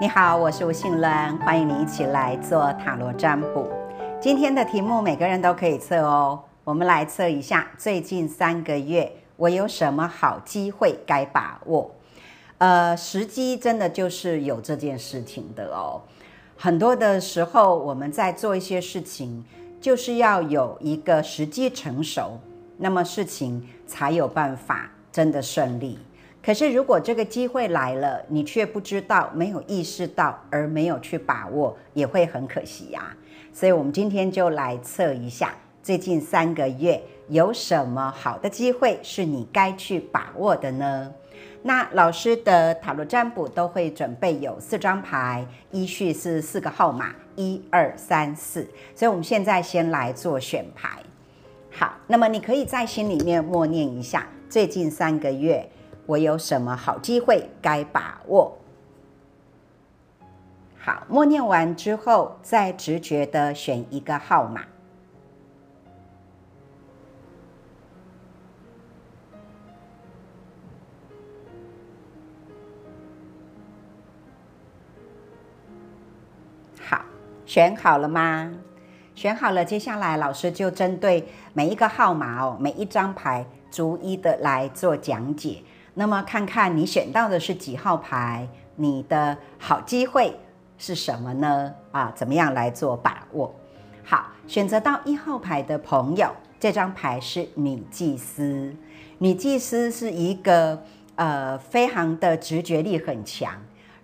你好，我是吴信伦，欢迎你一起来做塔罗占卜。今天的题目每个人都可以测哦。我们来测一下，最近三个月我有什么好机会该把握？呃，时机真的就是有这件事情的哦。很多的时候，我们在做一些事情，就是要有一个时机成熟，那么事情才有办法真的顺利。可是，如果这个机会来了，你却不知道、没有意识到，而没有去把握，也会很可惜呀。所以，我们今天就来测一下，最近三个月有什么好的机会是你该去把握的呢？那老师的塔罗占卜都会准备有四张牌，依序是四个号码，一二三四。所以，我们现在先来做选牌。好，那么你可以在心里面默念一下，最近三个月。我有什么好机会该把握？好，默念完之后，再直觉的选一个号码。好，选好了吗？选好了，接下来老师就针对每一个号码哦，每一张牌逐一的来做讲解。那么看看你选到的是几号牌，你的好机会是什么呢？啊，怎么样来做把握？好，选择到一号牌的朋友，这张牌是女祭司。女祭司是一个呃非常的直觉力很强，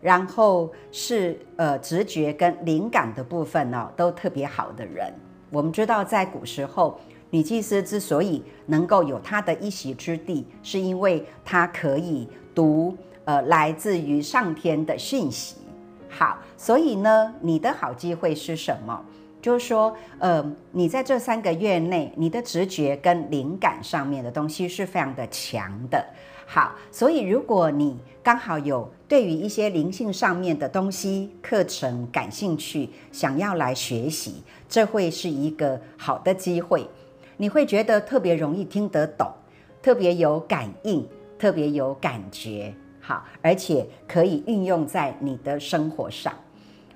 然后是呃直觉跟灵感的部分哦都特别好的人。我们知道在古时候。女祭司之所以能够有她的一席之地，是因为她可以读呃来自于上天的讯息。好，所以呢，你的好机会是什么？就是说，呃，你在这三个月内，你的直觉跟灵感上面的东西是非常的强的。好，所以如果你刚好有对于一些灵性上面的东西课程感兴趣，想要来学习，这会是一个好的机会。你会觉得特别容易听得懂，特别有感应，特别有感觉，好，而且可以运用在你的生活上。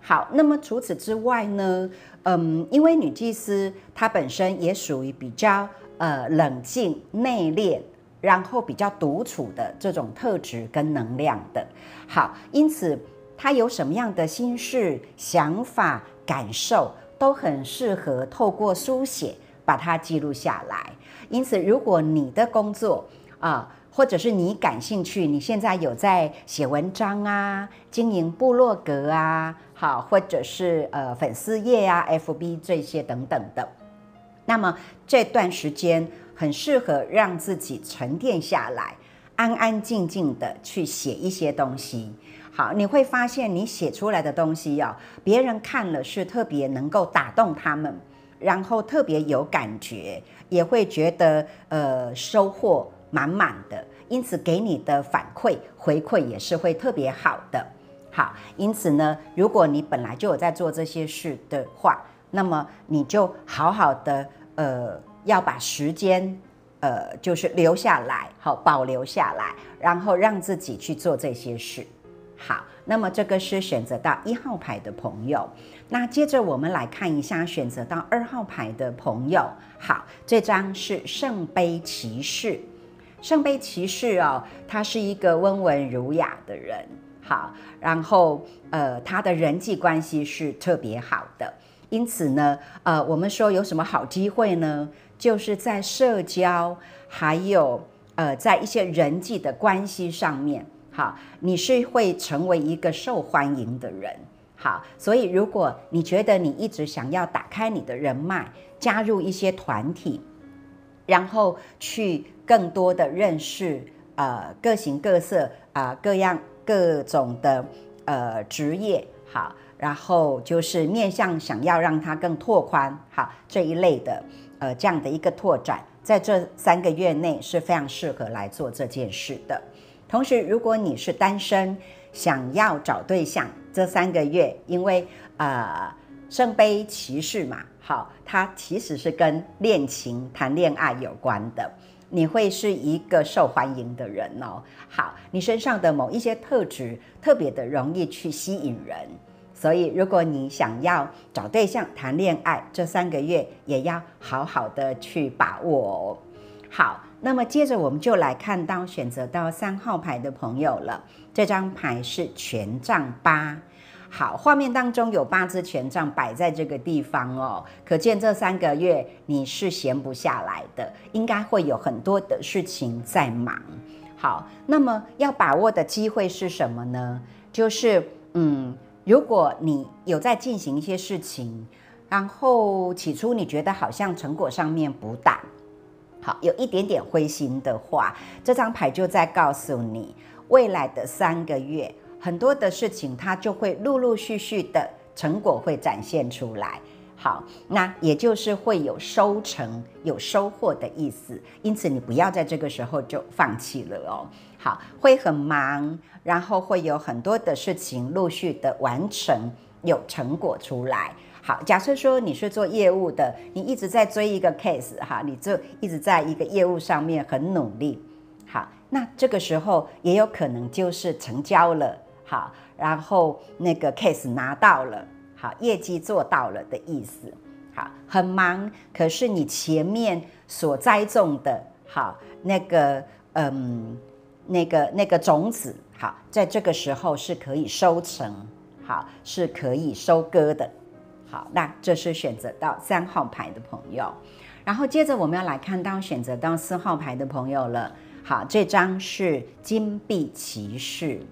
好，那么除此之外呢？嗯，因为女祭司她本身也属于比较呃冷静内敛，然后比较独处的这种特质跟能量的。好，因此她有什么样的心事、想法、感受，都很适合透过书写。把它记录下来。因此，如果你的工作啊，或者是你感兴趣，你现在有在写文章啊，经营部落格啊，好，或者是呃粉丝页啊，FB 这些等等的，那么这段时间很适合让自己沉淀下来，安安静静的去写一些东西。好，你会发现你写出来的东西哦，别人看了是特别能够打动他们。然后特别有感觉，也会觉得呃收获满满的，因此给你的反馈回馈也是会特别好的。好，因此呢，如果你本来就有在做这些事的话，那么你就好好的呃要把时间呃就是留下来，好保留下来，然后让自己去做这些事。好，那么这个是选择到一号牌的朋友。那接着我们来看一下选择到二号牌的朋友。好，这张是圣杯骑士。圣杯骑士哦，他是一个温文儒雅的人。好，然后呃，他的人际关系是特别好的。因此呢，呃，我们说有什么好机会呢？就是在社交还有呃，在一些人际的关系上面。好，你是会成为一个受欢迎的人。好，所以如果你觉得你一直想要打开你的人脉，加入一些团体，然后去更多的认识呃各形各色啊各样各种的呃职业，好，然后就是面向想要让它更拓宽，好这一类的呃这样的一个拓展，在这三个月内是非常适合来做这件事的。同时，如果你是单身，想要找对象，这三个月，因为呃圣杯骑士嘛，好，它其实是跟恋情、谈恋爱有关的。你会是一个受欢迎的人哦。好，你身上的某一些特质特别的容易去吸引人，所以如果你想要找对象谈恋爱，这三个月也要好好的去把握哦。好，那么接着我们就来看到选择到三号牌的朋友了，这张牌是权杖八。好，画面当中有八支权杖摆在这个地方哦，可见这三个月你是闲不下来的，应该会有很多的事情在忙。好，那么要把握的机会是什么呢？就是嗯，如果你有在进行一些事情，然后起初你觉得好像成果上面不大，好，有一点点灰心的话，这张牌就在告诉你，未来的三个月。很多的事情，它就会陆陆续续的成果会展现出来。好，那也就是会有收成、有收获的意思。因此，你不要在这个时候就放弃了哦。好，会很忙，然后会有很多的事情陆续的完成，有成果出来。好，假设说你是做业务的，你一直在追一个 case 哈，你就一直在一个业务上面很努力。好，那这个时候也有可能就是成交了。好，然后那个 case 拿到了，好，业绩做到了的意思。好，很忙，可是你前面所栽种的，好，那个，嗯，那个那个种子，好，在这个时候是可以收成，好，是可以收割的。好，那这是选择到三号牌的朋友，然后接着我们要来看到选择到四号牌的朋友了。好，这张是金币骑士。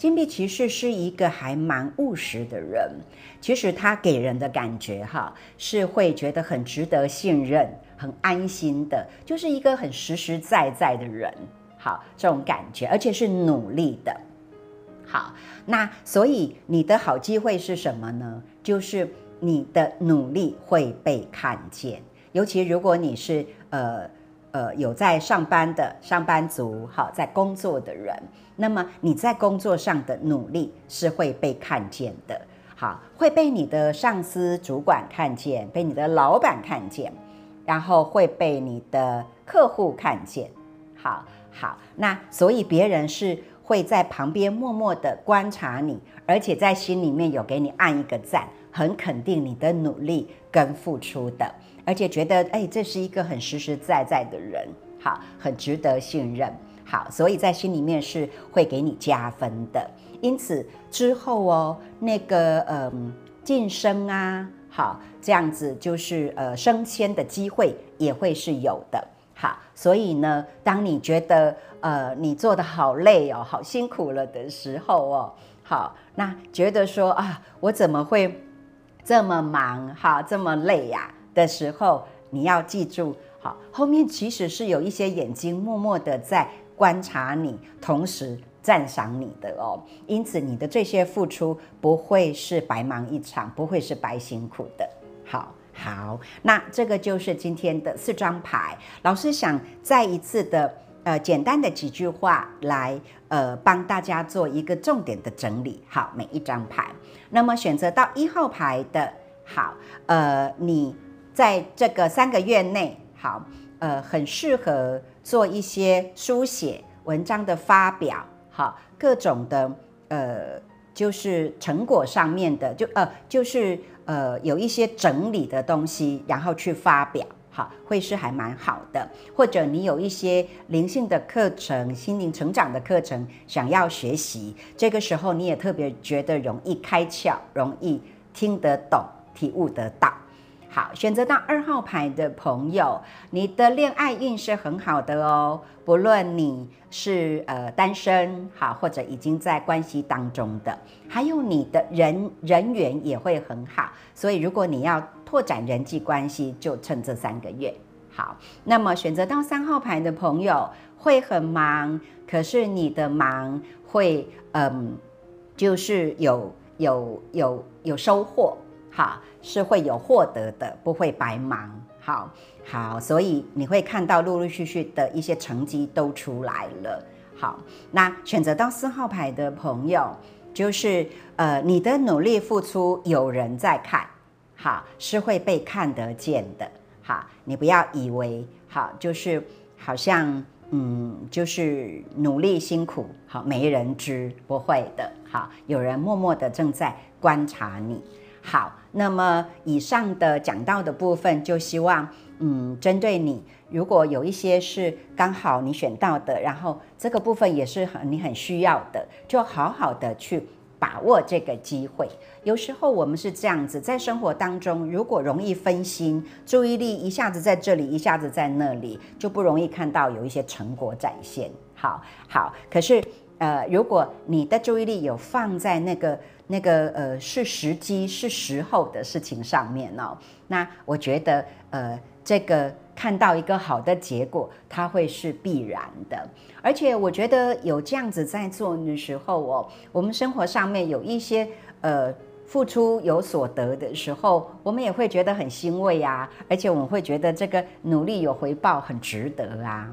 金币骑士是一个还蛮务实的人，其实他给人的感觉哈是会觉得很值得信任、很安心的，就是一个很实实在在的人。好，这种感觉，而且是努力的。好，那所以你的好机会是什么呢？就是你的努力会被看见，尤其如果你是呃。呃，有在上班的上班族，好，在工作的人，那么你在工作上的努力是会被看见的，好，会被你的上司、主管看见，被你的老板看见，然后会被你的客户看见，好好，那所以别人是会在旁边默默的观察你，而且在心里面有给你按一个赞，很肯定你的努力跟付出的。而且觉得，哎，这是一个很实实在在的人，好，很值得信任，好，所以在心里面是会给你加分的。因此之后哦，那个嗯晋升啊，好，这样子就是呃升迁的机会也会是有的，好，所以呢，当你觉得呃你做的好累哦，好辛苦了的时候哦，好，那觉得说啊，我怎么会这么忙，哈，这么累呀？的时候，你要记住，好，后面其实是有一些眼睛默默的在观察你，同时赞赏你的哦。因此，你的这些付出不会是白忙一场，不会是白辛苦的。好，好，那这个就是今天的四张牌。老师想再一次的，呃，简单的几句话来，呃，帮大家做一个重点的整理。好，每一张牌，那么选择到一号牌的，好，呃，你。在这个三个月内，好，呃，很适合做一些书写文章的发表，好，各种的，呃，就是成果上面的，就呃，就是呃，有一些整理的东西，然后去发表，好，会是还蛮好的。或者你有一些灵性的课程、心灵成长的课程想要学习，这个时候你也特别觉得容易开窍，容易听得懂、体悟得到。好，选择到二号牌的朋友，你的恋爱运是很好的哦。不论你是呃单身，好，或者已经在关系当中的，还有你的人人缘也会很好。所以，如果你要拓展人际关系，就趁这三个月。好，那么选择到三号牌的朋友会很忙，可是你的忙会嗯，就是有有有有收获。哈，是会有获得的，不会白忙。好，好，所以你会看到陆陆续续的一些成绩都出来了。好，那选择到四号牌的朋友，就是呃，你的努力付出有人在看，好，是会被看得见的。好，你不要以为好，就是好像嗯，就是努力辛苦，好没人知，不会的，好有人默默的正在观察你。好，那么以上的讲到的部分，就希望嗯，针对你，如果有一些是刚好你选到的，然后这个部分也是很你很需要的，就好好的去。把握这个机会，有时候我们是这样子，在生活当中，如果容易分心，注意力一下子在这里，一下子在那里，就不容易看到有一些成果展现。好好，可是呃，如果你的注意力有放在那个那个呃是时机是时候的事情上面哦，那我觉得呃这个。看到一个好的结果，它会是必然的。而且我觉得有这样子在做的时候哦，我们生活上面有一些呃付出有所得的时候，我们也会觉得很欣慰啊。而且我们会觉得这个努力有回报，很值得啊。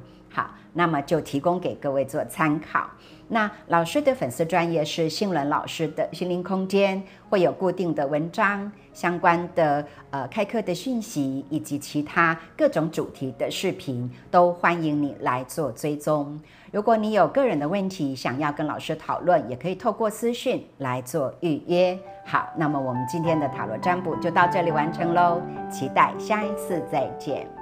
那么就提供给各位做参考。那老师的粉丝专业是新伦老师的心灵空间，会有固定的文章、相关的呃开课的讯息，以及其他各种主题的视频，都欢迎你来做追踪。如果你有个人的问题想要跟老师讨论，也可以透过私讯来做预约。好，那么我们今天的塔罗占卜就到这里完成喽，期待下一次再见。